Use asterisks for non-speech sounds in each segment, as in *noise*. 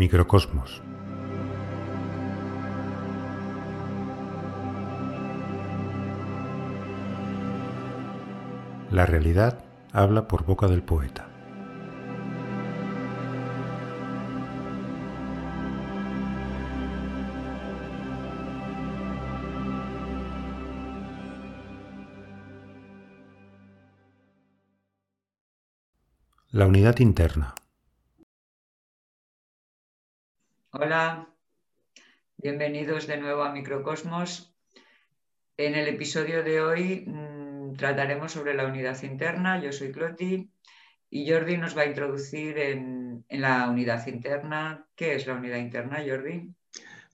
Microcosmos. La realidad habla por boca del poeta. La unidad interna. Hola, bienvenidos de nuevo a Microcosmos. En el episodio de hoy mmm, trataremos sobre la unidad interna. Yo soy Cloti y Jordi nos va a introducir en, en, la unidad interna. ¿Qué es la unidad interna, Jordi?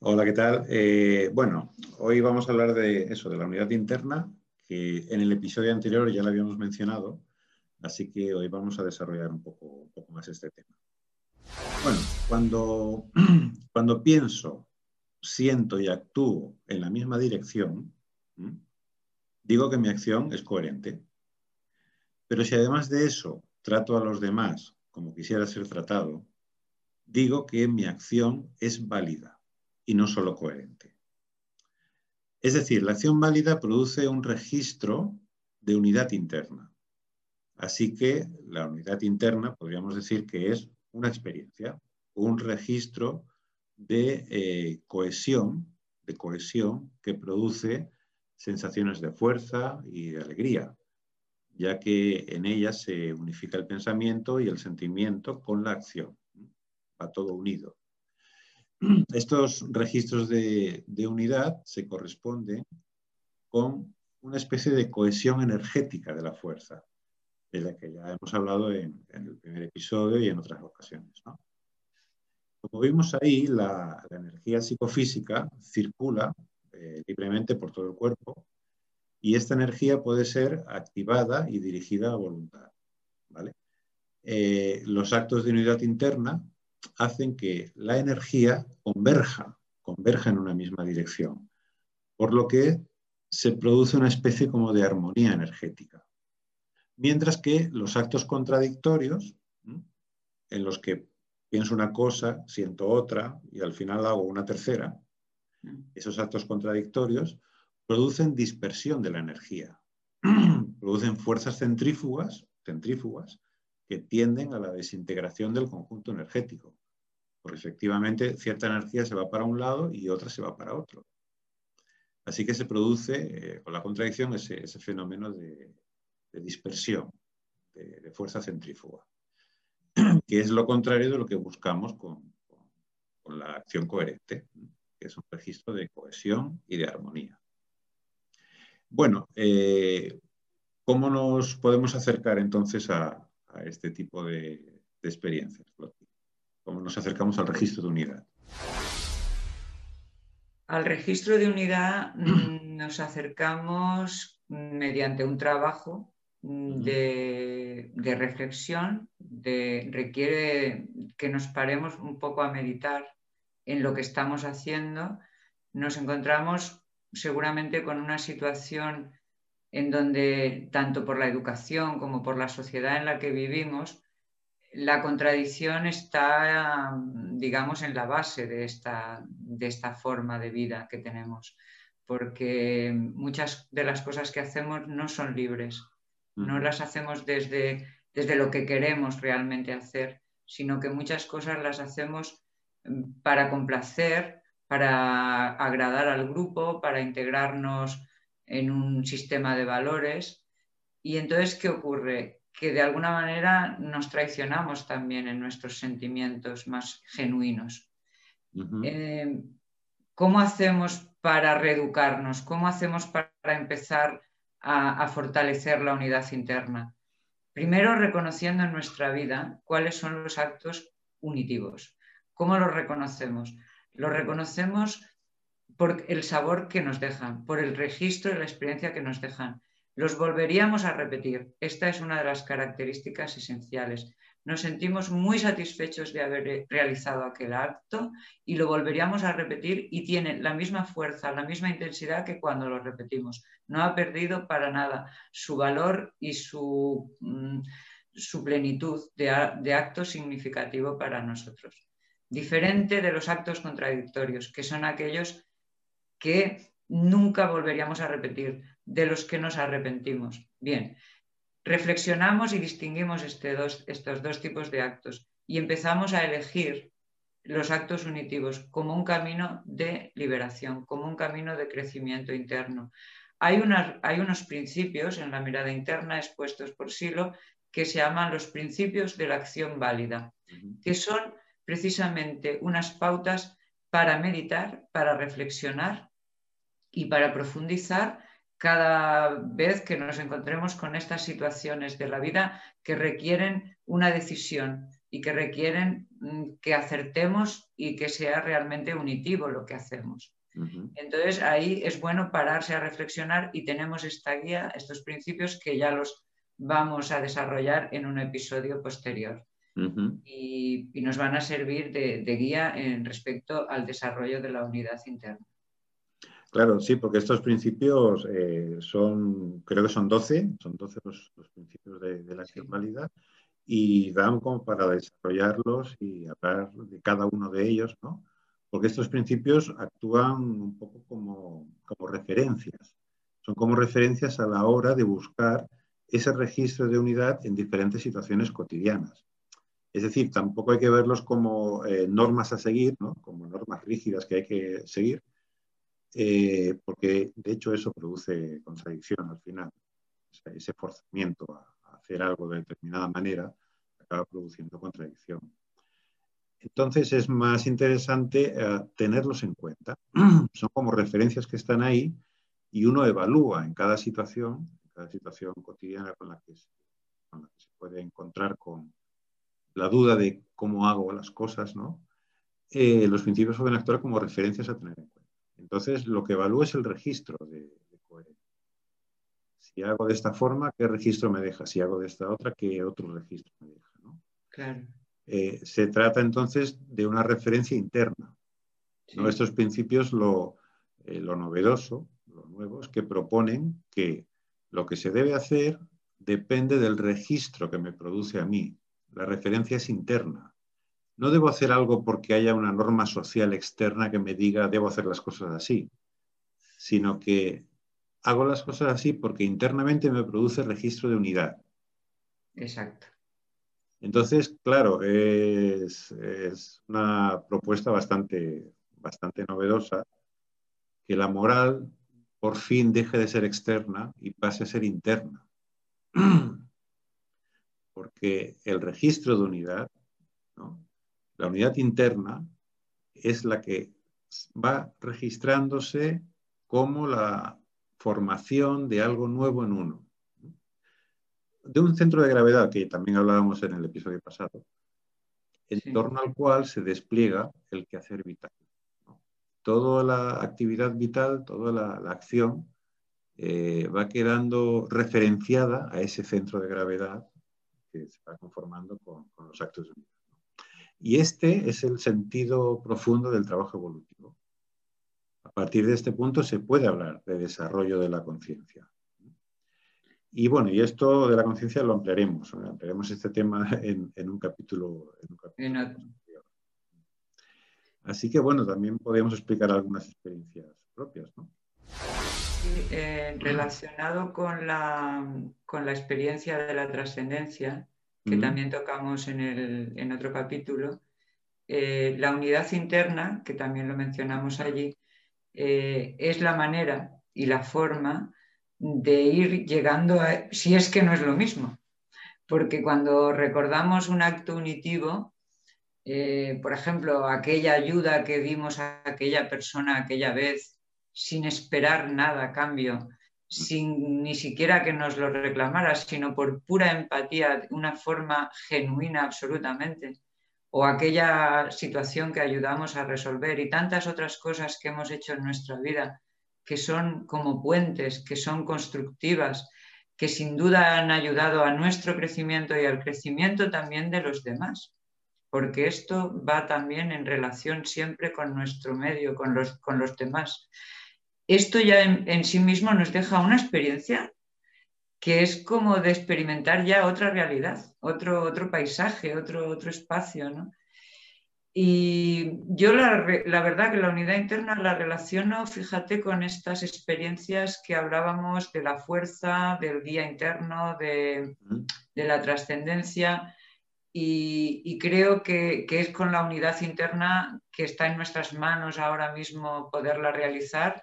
Hola, ¿qué tal? Eh, bueno, hoy vamos a hablar de eso, de la unidad interna, que en el episodio anterior ya la habíamos mencionado Así que hoy vamos a desarrollar un poco, un poco más este tema. Bueno, cuando, *clears throat* cuando pienso, siento y actúo en la misma dirección, digo que mi acción es coherente. Pero si además de eso trato a los demás como quisiera ser tratado, digo que mi acción es válida y no solo coherente. Es decir, la acción válida produce un registro de unidad interna. Así que la unidad interna podríamos decir que es una experiencia, un registro de eh, cohesión, de cohesión que produce sensaciones de fuerza y de alegría, ya que en ella se unifica el pensamiento y el sentimiento con la acción. Va todo unido. Estos registros de, de unidad se corresponden con una especie de cohesión energética de la fuerza, de la que ya hemos hablado en, el primer episodio y en otras ocasiones. ¿no? Como vimos ahí, la, la energía psicofísica circula eh, libremente por todo el cuerpo y esta energía puede ser activada y dirigida a voluntad. ¿vale? Eh, los actos de unidad interna hacen que la energía converja, converja en una misma dirección, por lo que se produce una especie como de armonía energética. Mientras que los actos contradictorios, en los que pienso una cosa, siento otra y al final hago una tercera, esos actos contradictorios producen dispersión de la energía, *clears throat* producen fuerzas centrífugas, centrífugas que tienden a la desintegración del conjunto energético. Porque efectivamente cierta energía se va para un lado y otra se va para otro. Así que se produce, eh, con la contradicción, ese, ese fenómeno de, de dispersión, de, fuerza centrífuga, *clears throat* que es lo contrario de lo que buscamos con, con, la acción coherente, que es un registro de cohesión y de armonía. Bueno, eh, ¿cómo nos podemos acercar entonces a, este tipo de, de experiencias? ¿Cómo nos acercamos al registro de unidad? Al registro de unidad nos acercamos mediante un trabajo de, reflexión, de, requiere que nos paremos un poco a meditar en lo que estamos haciendo, nos encontramos seguramente con una situación en donde, tanto por la educación como por la sociedad en la que vivimos, la contradicción está, digamos, en la base de esta, de esta forma de vida que tenemos, porque muchas de las cosas que hacemos no son libres no las hacemos desde, desde lo que queremos realmente hacer, sino que muchas cosas las hacemos mm, para complacer, para agradar al grupo, para integrarnos en un sistema de valores. Y entonces, ¿qué ocurre? Que de alguna manera nos traicionamos también en nuestros sentimientos más genuinos. Uh -huh. eh, ¿Cómo hacemos para reeducarnos? ¿Cómo hacemos para empezar a, fortalecer la unidad interna. Primero, reconociendo en nuestra vida cuáles son los actos unitivos. ¿Cómo los reconocemos? Los reconocemos por el sabor que nos dejan, por el registro de la experiencia que nos dejan. Los volveríamos a repetir. Esta es una de las características esenciales nos sentimos muy satisfechos de haber realizado aquel acto y lo volveríamos a repetir y tiene la misma fuerza, la misma intensidad que cuando lo repetimos. No ha perdido para nada su valor y su, mm, su plenitud de, de acto significativo para nosotros. diferente de los actos contradictorios, que son aquellos que nunca volveríamos a repetir, de los que nos arrepentimos. Bien, reflexionamos y distinguimos este estos dos tipos de actos y empezamos a elegir los actos unitivos como un camino de liberación, como un camino de crecimiento interno. Hay, hay unos principios en la mirada interna expuestos por Silo que se llaman los principios de la acción válida, que son precisamente unas pautas para meditar, para reflexionar y para profundizar cada vez que nos encontremos con estas situaciones de la vida que requieren una decisión y que requieren mm, que acertemos y que sea realmente unitivo lo que hacemos. Entonces ahí es bueno pararse a reflexionar y tenemos esta guía, estos principios que ya los vamos a desarrollar en un episodio posterior. y, nos van a servir de, de guía en respecto al desarrollo de la unidad interna. Claro, sí, porque estos principios eh, son, creo que son 12, son 12 los, principios de, la acción válida y dan como para desarrollarlos y hablar de cada uno de ellos, ¿no? Porque estos principios actúan un poco como, como referencias, son como referencias a la hora de buscar ese registro de unidad en diferentes situaciones cotidianas. Es decir, tampoco hay que verlos como eh, normas a seguir, ¿no? como normas rígidas que hay que seguir, eh, porque de hecho eso produce contradicción al final. ese forzamiento a, hacer algo de determinada manera acaba produciendo contradicción. Entonces es más interesante eh, tenerlos en cuenta. *clears throat* Son como referencias que están ahí y uno evalúa en cada situación, en cada situación cotidiana con la que se, puede encontrar con la duda de cómo hago las cosas, ¿no? Eh, los principios pueden actuar como referencias a tener en cuenta. Entonces, lo que evalúo es el registro de, coherencia. Si hago de esta forma, ¿qué registro me deja? Si hago de esta otra, ¿qué otro registro me deja? Claro. Eh, se trata entonces de una referencia interna. Estos principios, lo, eh, lo novedoso, lo nuevo, es que proponen que lo que se debe hacer depende del registro que me produce a mí. La referencia es interna no debo hacer algo porque haya una norma social externa que me diga debo hacer las cosas así, sino que hago las cosas así porque internamente me produce registro de unidad. Exacto. Entonces, claro, es, una propuesta bastante, bastante novedosa que la moral por fin deje de ser externa y pase a ser interna. *clears throat* Porque el registro de unidad ¿no? La unidad interna es la que va registrándose como la formación de algo nuevo en uno. De un centro de gravedad, que también hablábamos en el episodio pasado, en torno al cual se despliega el quehacer vital. Toda la actividad vital, toda la, acción eh, va quedando referenciada a ese centro de gravedad que se va conformando con, con los actos de vida. Y este es el sentido profundo del trabajo evolutivo. A partir de este punto se puede hablar de desarrollo de la conciencia. Y bueno, y esto de la conciencia lo ampliaremos, ampliaremos este tema en, un capítulo. Así que bueno, también podemos explicar algunas experiencias propias, ¿no? Eh, relacionado con la, con la experiencia de la trascendencia, que también tocamos en, otro capítulo, eh, la unidad interna, que también lo mencionamos allí, eh, es la manera y la forma de ir llegando a, si es que no es lo mismo, porque cuando recordamos un acto unitivo, eh, por ejemplo, aquella ayuda que dimos a aquella persona aquella vez sin esperar nada a cambio, sin ni siquiera que nos lo reclamara, sino por pura empatía, de una forma genuina absolutamente, o aquella situación que ayudamos a resolver y tantas otras cosas que hemos hecho en nuestra vida, que son como puentes, que son constructivas, que sin duda han ayudado a nuestro crecimiento y al crecimiento también de los demás, porque esto va también en relación siempre con nuestro medio, con los, con los demás esto ya en, sí mismo nos deja una experiencia que es como de experimentar ya otra realidad, otro, otro paisaje, otro, otro espacio. Y yo la, verdad que la unidad interna la relaciono, fíjate, con estas experiencias que hablábamos de la fuerza, del guía interno, de, la trascendencia. Y, creo que, es con la unidad interna que está en nuestras manos ahora mismo poderla realizar.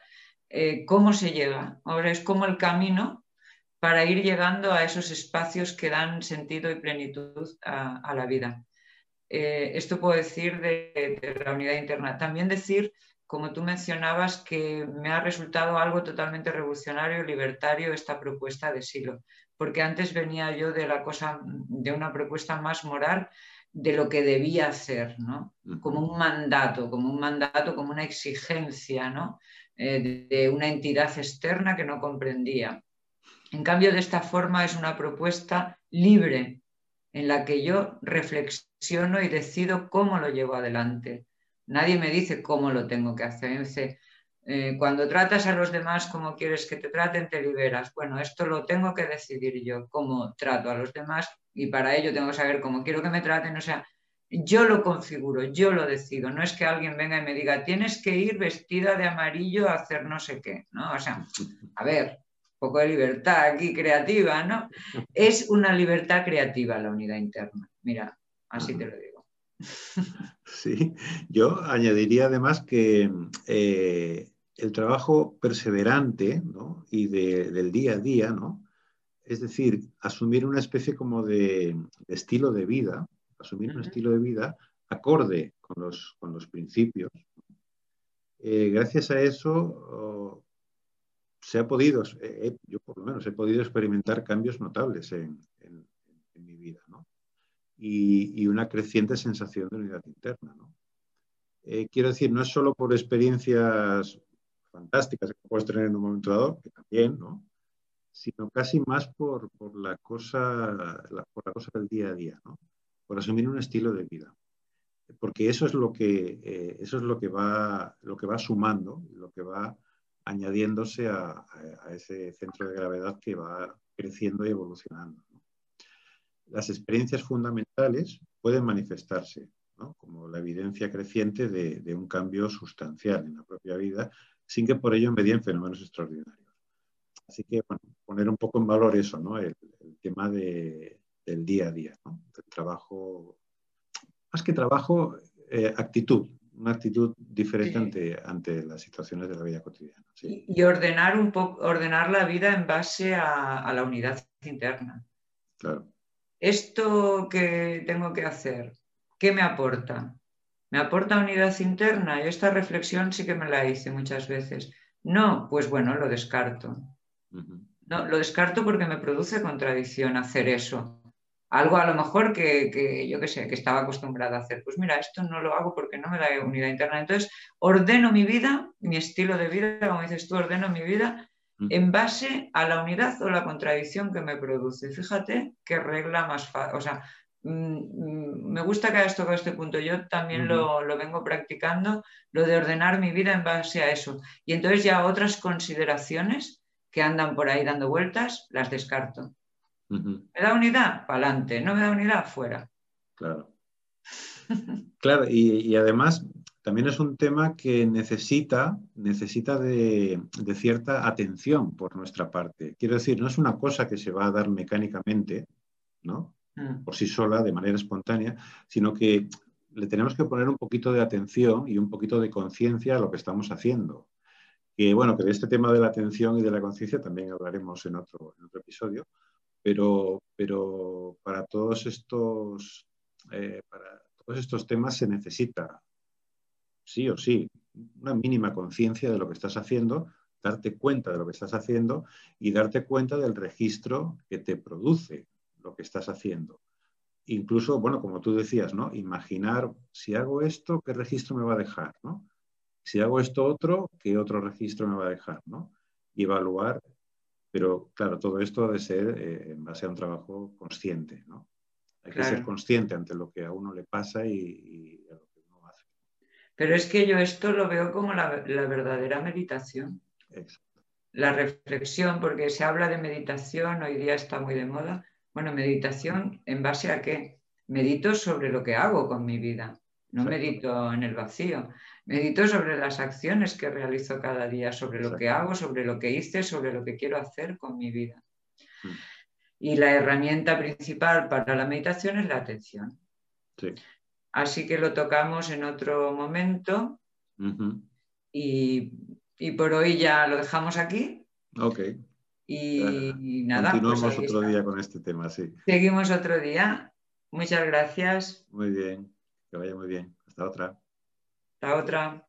Eh, ¿Cómo se llega? Ahora es como el camino para ir llegando a esos espacios que dan sentido y plenitud a la vida. Eh, esto puedo decir de, la unidad interna. También decir, como tú mencionabas, que me ha resultado algo totalmente revolucionario, libertario esta propuesta de Silo, porque antes venía yo de la cosa, de una propuesta más moral de lo que debía hacer, ¿no? Como un mandato, como un mandato, como una exigencia, ¿no? Eh, de una entidad externa que no comprendía. En cambio, de esta forma es una propuesta libre, en la que yo reflexiono y decido cómo lo llevo adelante. Nadie me dice cómo lo tengo que hacer. Eh, cuando tratas a los demás como quieres que te traten, te liberas. Bueno, esto lo tengo que decidir yo, cómo trato a los demás y para ello tengo que saber cómo quiero que me traten. O sea, yo lo configuro, yo lo decido. No es que alguien venga y me diga, tienes que ir vestida de amarillo a hacer no sé qué. ¿no? O sea, a ver, poco de libertad aquí creativa, ¿no? Es una libertad creativa la unidad interna. Mira, así te lo digo. Sí, yo añadiría además que eh, el trabajo perseverante ¿no? y del día a día, ¿no? Es decir, asumir una especie como de, estilo de vida, asumir un estilo de vida acorde con los, con los principios. Eh, gracias a eso se ha podido, yo por lo menos he podido experimentar cambios notables en, mi vida, ¿no? Y, una creciente sensación de unidad interna, ¿no? Eh, quiero decir, no es solo por experiencias fantásticas que puedes tener en un momento dado, que también, ¿no? Sino casi más por, la cosa, por la cosa del día a día, ¿no? Por asumir un estilo de vida porque eso es lo que eh, eso es lo que va lo que va sumando lo que va añadiéndose a, ese centro de gravedad que va creciendo y evolucionando. Las experiencias fundamentales pueden manifestarse como la evidencia creciente de, un cambio sustancial en la propia vida, sin que por ello medien fenómenos extraordinarios. Así que, bueno, poner un poco en valor eso, ¿no? el, tema del día a día, del trabajo, más que trabajo, eh, actitud, una actitud diferente ante, las situaciones de la vida cotidiana. Y ordenar un poco, ordenar la vida en base a, la unidad interna. Claro. Esto que tengo que hacer, ¿qué me aporta? ¿Me aporta unidad interna? Y esta reflexión sí que me la hice muchas veces. No, pues bueno, lo descarto. No, lo descarto porque me produce contradicción hacer eso algo a lo mejor que, yo qué sé, que estaba acostumbrada a hacer. Pues mira, esto no lo hago porque no me da unidad interna. Entonces, ordeno mi vida, mi estilo de vida, como dices tú, ordeno mi vida mm. en base a la unidad o la contradicción que me produce. Fíjate qué regla más fácil. O sea, mm, mm, me gusta que hayas tocado este punto. Yo también lo, lo, vengo practicando, lo de ordenar mi vida en base a eso. Y entonces ya otras consideraciones que andan por ahí dando vueltas, las descarto. ¿Me da unidad? Para adelante. ¿No me da unidad? Fuera. Claro. claro, y, además también es un tema que necesita, necesita de, cierta atención por nuestra parte. Quiero decir, no es una cosa que se va a dar mecánicamente, ¿no? Mm. Por sí sola, de manera espontánea, sino que le tenemos que poner un poquito de atención y un poquito de conciencia a lo que estamos haciendo. Que bueno, que de este tema de la atención y de la conciencia también hablaremos en otro, en otro episodio, pero, pero para, todos estos, eh, para todos estos temas se necesita, sí o sí, una mínima conciencia de lo que estás haciendo, darte cuenta de lo que estás haciendo y darte cuenta del registro que te produce lo que estás haciendo. Incluso, bueno, como tú decías, ¿no? Imaginar, si hago esto, ¿qué registro me va a dejar? ¿no? Si hago esto otro, ¿qué otro registro me va a dejar? ¿no? Y evaluar pero claro, todo esto debe ser eh, en base a un trabajo consciente, ¿no? Hay que ser consciente ante lo que a uno le pasa y, a lo que uno hace. Pero es que yo esto lo veo como la, verdadera meditación. La reflexión, porque se habla de meditación, hoy día está muy de moda. Bueno, meditación en base a qué? Medito sobre lo que hago con mi vida. No medito en el vacío. Medito sobre las acciones que realizo cada día, sobre lo que hago, sobre lo que hice, sobre lo que quiero hacer con mi vida. Mm. Y la herramienta principal para la meditación es la atención. Así que lo tocamos en otro momento. y, por hoy ya lo dejamos aquí. Ok. Y, nada. Pues Continuamos otro día con este tema, sí. Seguimos otro día. Muchas gracias. Muy bien. Que vaya muy bien. Hasta otra. Hasta otra.